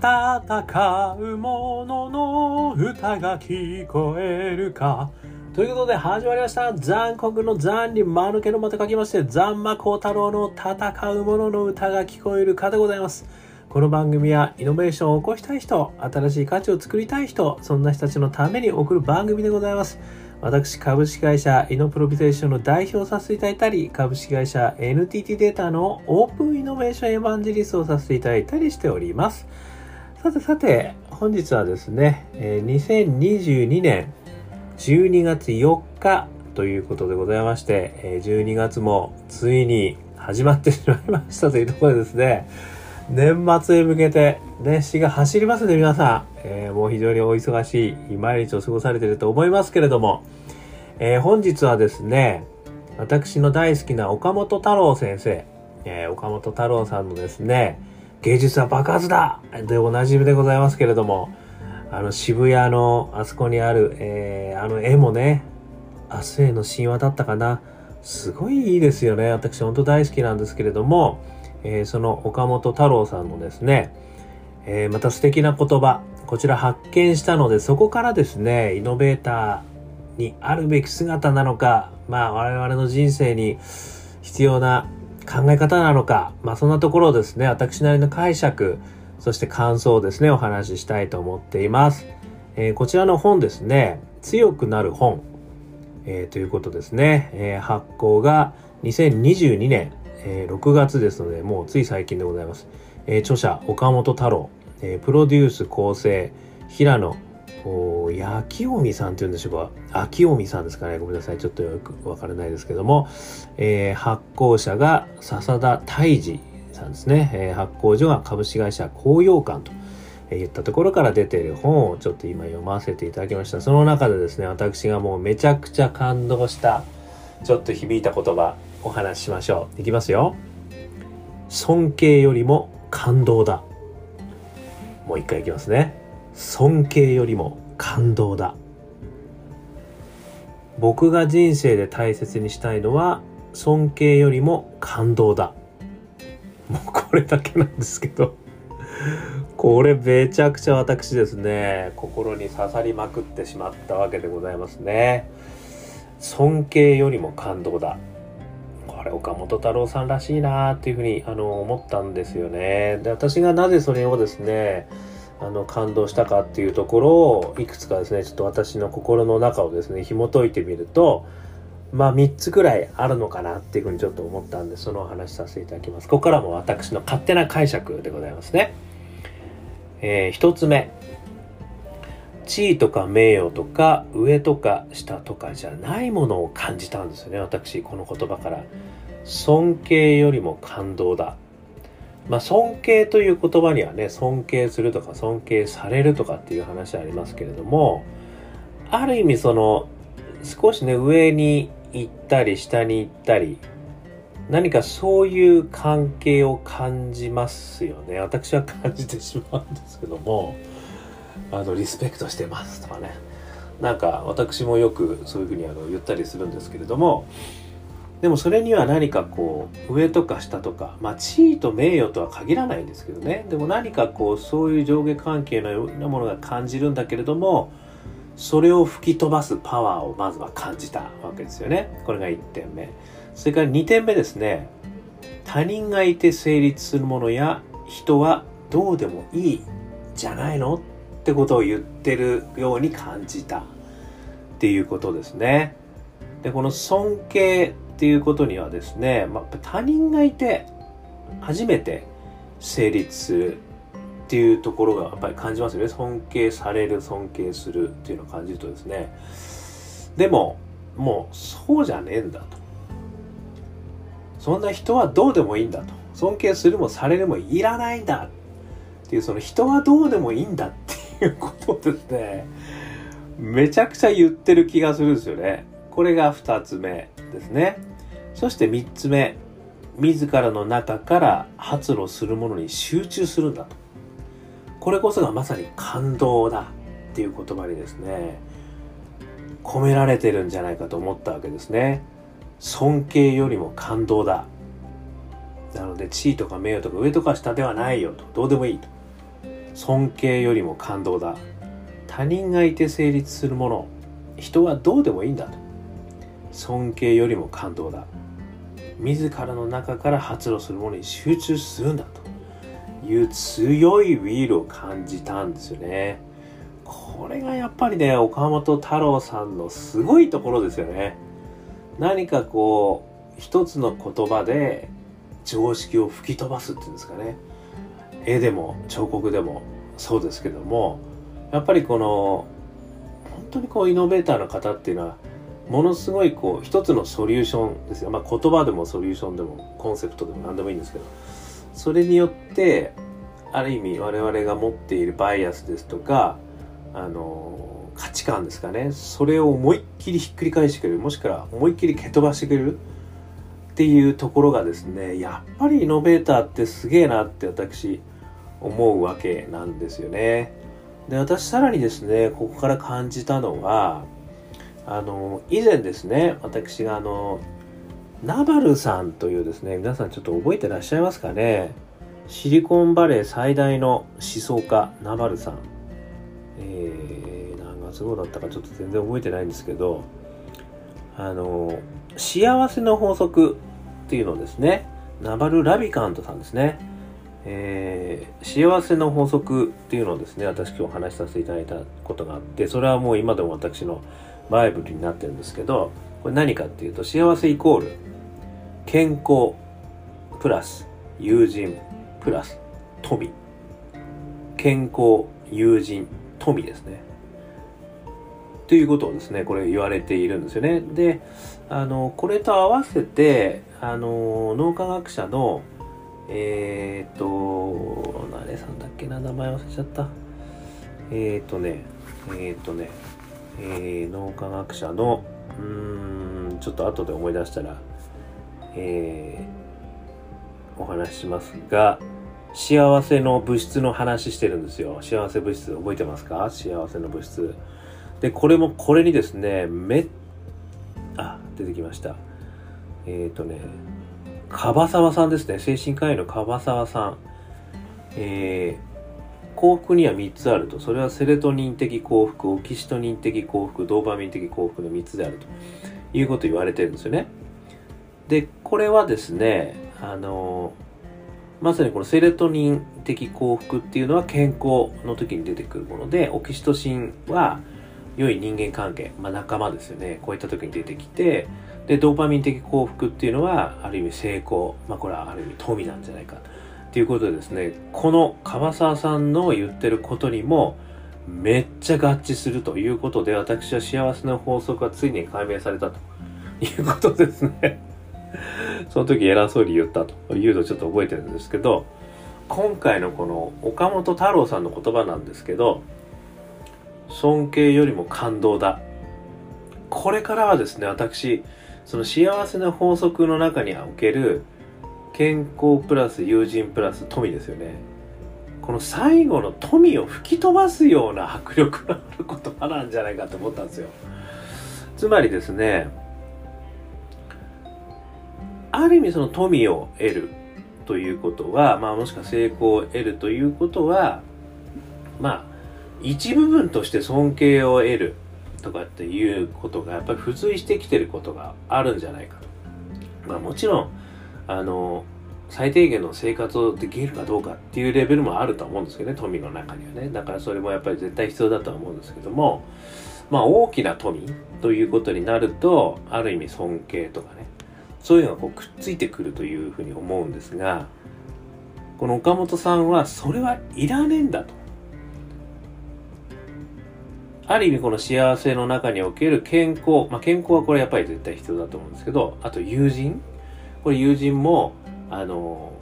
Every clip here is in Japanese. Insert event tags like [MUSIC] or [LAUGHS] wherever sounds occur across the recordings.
戦う者の歌が聞こえるか。ということで始まりました。残酷の残に間抜けのまた書きまして残魔高太郎の戦う者の歌が聞こえるかでございます。この番組はイノベーションを起こしたい人新しい価値を作りたい人そんな人たちのために送る番組でございます。私、株式会社イノプロビゼーションの代表をさせていただいたり、株式会社 NTT データのオープンイノベーションエヴァンジリストをさせていただいたりしております。さてさて、本日はですね、2022年12月4日ということでございまして、12月もついに始まってしまいましたというところでですね、年末へ向けて熱視が走りますね、皆さん。えー、もう非常にお忙しい毎日を過ごされていると思いますけれども、えー、本日はですね、私の大好きな岡本太郎先生、えー、岡本太郎さんのですね、芸術は爆発だでおなじみでございますけれども、あの渋谷のあそこにある、えー、あの絵もね、明日への神話だったかな。すごいいいですよね。私本当大好きなんですけれども、えー、その岡本太郎さんのですね、えー、また素敵な言葉、こちら発見したので、そこからですね、イノベーターにあるべき姿なのか、まあ我々の人生に必要な考え方なのか、まあそんなところをですね、私なりの解釈、そして感想をですね、お話ししたいと思っています。えー、こちらの本ですね、強くなる本、えー、ということですね、えー、発行が2022年えー、6月ですので、もうつい最近でございます。え、著者、岡本太郎、え、プロデュース構成、平野、焼きおみさんって言うんでしょうか？秋おみさんですかね？ごめんなさい。ちょっとよくわからないですけども、えー、発行者が笹田泰治さんですね。えー、発行所が株式会社紅葉館と。言ったところから出ている本をちょっと今読ませていただきました。その中でですね、私がもうめちゃくちゃ感動した、ちょっと響いた言葉、お話ししましょう。いきますよ。尊敬よりも感動だ。もう一回いきますね。尊敬よりも感動だ。僕が人生で大切にしたいのは尊敬よりも感動だ。もうこれだけなんですけど。これめちゃくちゃ私ですね、心に刺さりまくってしまったわけでございますね。尊敬よりも感動だ。これ岡本太郎さんらしいなっていうふうにあの思ったんですよね。で私がなぜそれをですねあの感動したかっていうところをいくつかですねちょっと私の心の中をですね紐解いてみるとまあ3つくらいあるのかなっていうふうにちょっと思ったんでそのお話しさせていただきます。ここからも私の勝手な解釈でございますね。えー、1つ目地位とか名誉とか上とか下とかじゃないものを感じたんですよね私この言葉から尊敬よりも感動だまあ尊敬という言葉にはね尊敬するとか尊敬されるとかっていう話ありますけれどもある意味その少しね上に行ったり下に行ったり何かそういう関係を感じますよね。私は感じてしまうんですけどもあのリスペクトしてますとかね。なんか私もよくそういうふうにあの言ったりするんですけれどもでもそれには何かこう上とか下とかまあ地位と名誉とは限らないんですけどね。でも何かこうそういう上下関係のようなものが感じるんだけれどもそれを吹き飛ばすパワーをまずは感じたわけですよね。これが1点目。それから2点目ですね。他人がいて成立するものや人はどうでもいいじゃないの？ってことを言ってるように感じたっていうことですね。で、この尊敬っていうことにはですね、まあ、他人がいて初めて成立するっていうところがやっぱり感じますよね。尊敬される、尊敬するっていうのを感じるとですね。でも、もうそうじゃねえんだと。そんな人はどうでもいいんだと。尊敬するもされるもいらないんだっていうその人はどうでもいいんだっていうことですね。めちゃくちゃ言ってる気がするんですよね。これが二つ目ですね。そして三つ目。自らの中から発露するものに集中するんだと。これこそがまさに感動だっていう言葉にですね、込められてるんじゃないかと思ったわけですね。尊敬よりも感動だ。なので地位とか名誉とか上とか下ではないよと。どうでもいいと。尊敬よりも感動だ他人がいて成立するもの人はどうでもいいんだと尊敬よりも感動だ自らの中から発露するものに集中するんだという強いウィールを感じたんですよね。これがやっぱりね岡本太郎さんのすごいところですよね。何かこう一つの言葉で常識を吹き飛ばすっていうんですかね。絵でも彫刻でもそうですけどもやっぱりこの本当にこうイノベーターの方っていうのはものすごいこう一つのソリューションですよ、まあ、言葉でもソリューションでもコンセプトでも何でもいいんですけど。それによってある意味我々が持っているバイアスですとかあの価値観ですかね。それを思いっきりひっくり返してくれる。もしくは思いっきり蹴飛ばしてくれる。っていうところがですねやっぱりイノベーターってすげえなって私思うわけなんですよね。で私さらにですねここから感じたのはあの以前ですね私があのナバルさんというですね皆さんちょっと覚えてらっしゃいますかねシリコンバレー最大の思想家ナバルさん。えー、何月号だったかちょっと全然覚えてないんですけどあの幸せの法則っていうのをですねナバル・ラビカントさんですね。えー、幸せの法則っていうのをですね私今日話しさせていただいたことがあってそれはもう今でも私のバイブルになってるんですけどこれ何かっていうと幸せイコール健康プラス友人プラス富。健康友人富ですね。ということをですねこれ言われているんですよね。であのこれと合わせてあの脳科学者のえー、っと誰さんだっけな名前忘れちゃった。えー、っとねえー、っとねえー、脳科学者のうーんちょっと後で思い出したらえー、お話ししますが幸せの物質の話してるんですよ。幸せ物質覚えてますか？幸せの物質。でこれもこれにですねめあ出てきました。えっ、とね樺沢さんですね精神科医の樺沢さんえー幸福には3つあると。それはセレトニン的幸福、オキシトニン的幸福、ドーパミン的幸福の3つであるということ言われてるんですよね。で、これはですね、あの、まさにこのセレトニン的幸福っていうのは健康の時に出てくるもので、オキシトシンは良い人間関係、まあ仲間ですよね。こういった時に出てきて、で、ドーパミン的幸福っていうのは、ある意味成功、まあこれはある意味富なんじゃないか。っていうことでですね、この樺沢さんの言ってることにもめっちゃ合致するということで、私は幸せの法則がついに解明されたということですね。[LAUGHS] その時偉そうに言ったというのをちょっと覚えてるんですけど、今回のこの岡本太郎さんの言葉なんですけど、尊敬よりも感動だ。これからはですね、私、その幸せな法則の中における健康プラス友人プラス富ですよね。この最後の富を吹き飛ばすような迫力のある言葉なんじゃないかと思ったんですよ。つまりですねある意味その富を得るということは、まあもしくは成功を得るということは、まあ一部分として尊敬を得る。とかっていうことがやっぱり付随してきてることがあるんじゃないかと。まあもちろんあの最低限の生活をできるかどうかっていうレベルもあると思うんですけどね富の中にはねだからそれもやっぱり絶対必要だとは思うんですけどもまあ大きな富ということになるとある意味尊敬とかねそういうのがこうくっついてくるというふうに思うんですがこの岡本さんはそれはいらねえんだとある意味この幸せの中における健康、まあ、健康はこれやっぱり絶対必要だと思うんですけどあと友人。これ友人も、あの、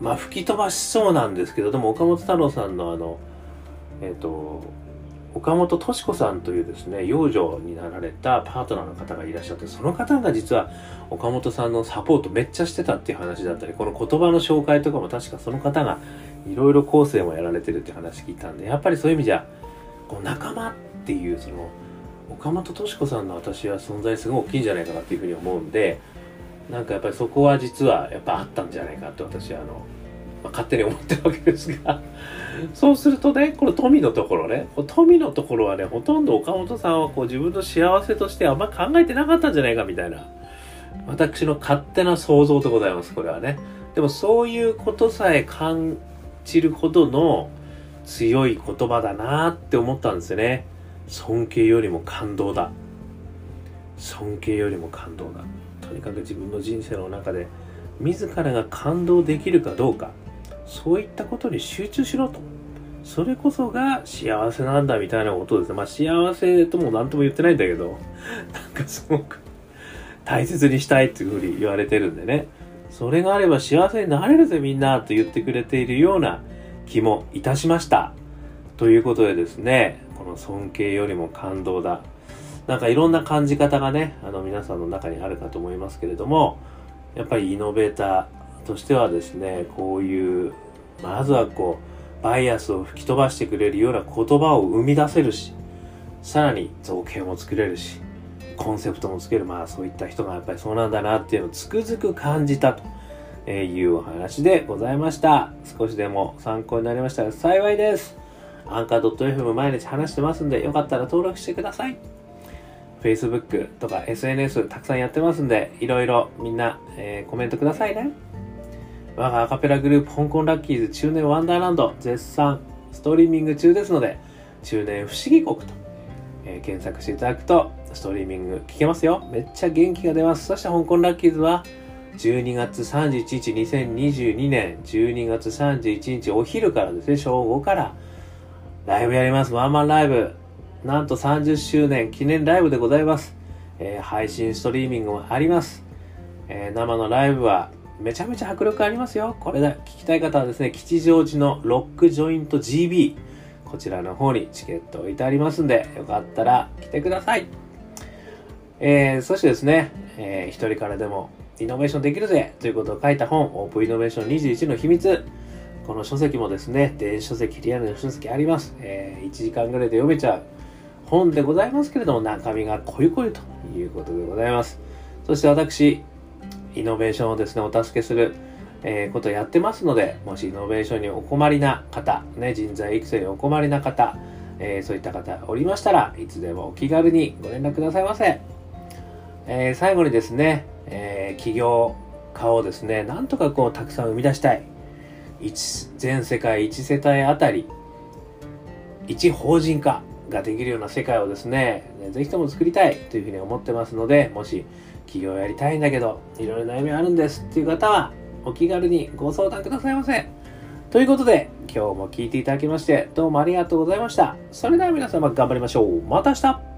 まあ、吹き飛ばしそうなんですけど、でも岡本太郎さんのあの、えっ、ー、と、岡本敏子さんというですね、養女になられたパートナーの方がいらっしゃって、その方が実は岡本さんのサポートめっちゃしてたっていう話だったり、この言葉の紹介とかも確かその方がいろいろ構成もやられてるって話聞いたんで、やっぱりそういう意味じゃ、こう仲間ってていうその、岡本敏子さんの私は存在すごい大きいんじゃないかなっていうふうに思うんで、なんかやっぱりそこは実はやっぱあったんじゃないかって私はあのまあ、勝手に思ってるわけですがそうするとねこの富のところね富のところはねほとんど岡本さんはこう自分の幸せとしてあんま考えてなかったんじゃないかみたいな私の勝手な想像でございますこれはね。でもそういうことさえ感じるほどの強い言葉だなって思ったんですよね。尊敬よりも感動だ。尊敬よりも感動だ。とにかく自分の人生の中で自らが感動できるかどうかそういったことに集中しろと。それこそが幸せなんだみたいなことですね。まあ幸せとも何とも言ってないんだけど [LAUGHS] なんかすごく大切にしたいっていうふうに言われてるんでね。それがあれば幸せになれるぜみんなと言ってくれているような気もいたしました。ということでですねこの尊敬よりも感動だ。なんかいろんな感じ方がねあの皆さんの中にあるかと思いますけれどもやっぱりイノベーターとしてはですねこういうまずはこうバイアスを吹き飛ばしてくれるような言葉を生み出せるしさらに造形も作れるしコンセプトもつけるまあそういった人がやっぱりそうなんだなっていうのをつくづく感じたというお話でございました。少しでも参考になりましたら幸いです。アンカー .fm 毎日話してますんでよかったら登録してください Facebook とか SNS たくさんやってますんで、いろいろみんな、えー、コメントくださいね。我がアカペラグループ香港ラッキーズ中年ワンダーランド絶賛ストリーミング中ですので、中年不思議国と、えー、検索していただくとストリーミング聞けますよ。めっちゃ元気が出ます。そして香港ラッキーズは12月31日2022年12月31日お昼からですね、正午からライブやります。ワンマンライブ。なんと30周年記念ライブでございます。えー、配信ストリーミングもあります。えー、生のライブはめちゃめちゃ迫力ありますよ。これだ、聞きたい方はですね、吉祥寺のロックジョイント GB、こちらの方にチケット置いてありますんで、よかったら来てください。えー、そしてですね、えー、一人からでもイノベーションできるぜということを書いた本、オープンイノベーション21の秘密。この書籍もですね、電子書籍、リアルな書籍あります。えー、1時間ぐらいで読めちゃう。本でございますけれども、中身が濃い濃いということでございます。そして私、イノベーションをですね、お助けする、えー、ことをやってますので、もしイノベーションにお困りな方、ね、人材育成にお困りな方、えー、そういった方おりましたらいつでもお気軽にご連絡くださいませ。えー、最後にですね、え起業家をですね、なんとかこうたくさん生み出したい。全世界1世帯あたり、1法人化。ができるような世界をですね、ぜひとも作りたいというふうに思ってますので、もし起業やりたいんだけど、いろいろ悩みあるんですっていう方は、お気軽にご相談くださいませ。ということで、今日も聞いていただきまして、どうもありがとうございました。それでは皆様頑張りましょう。また明日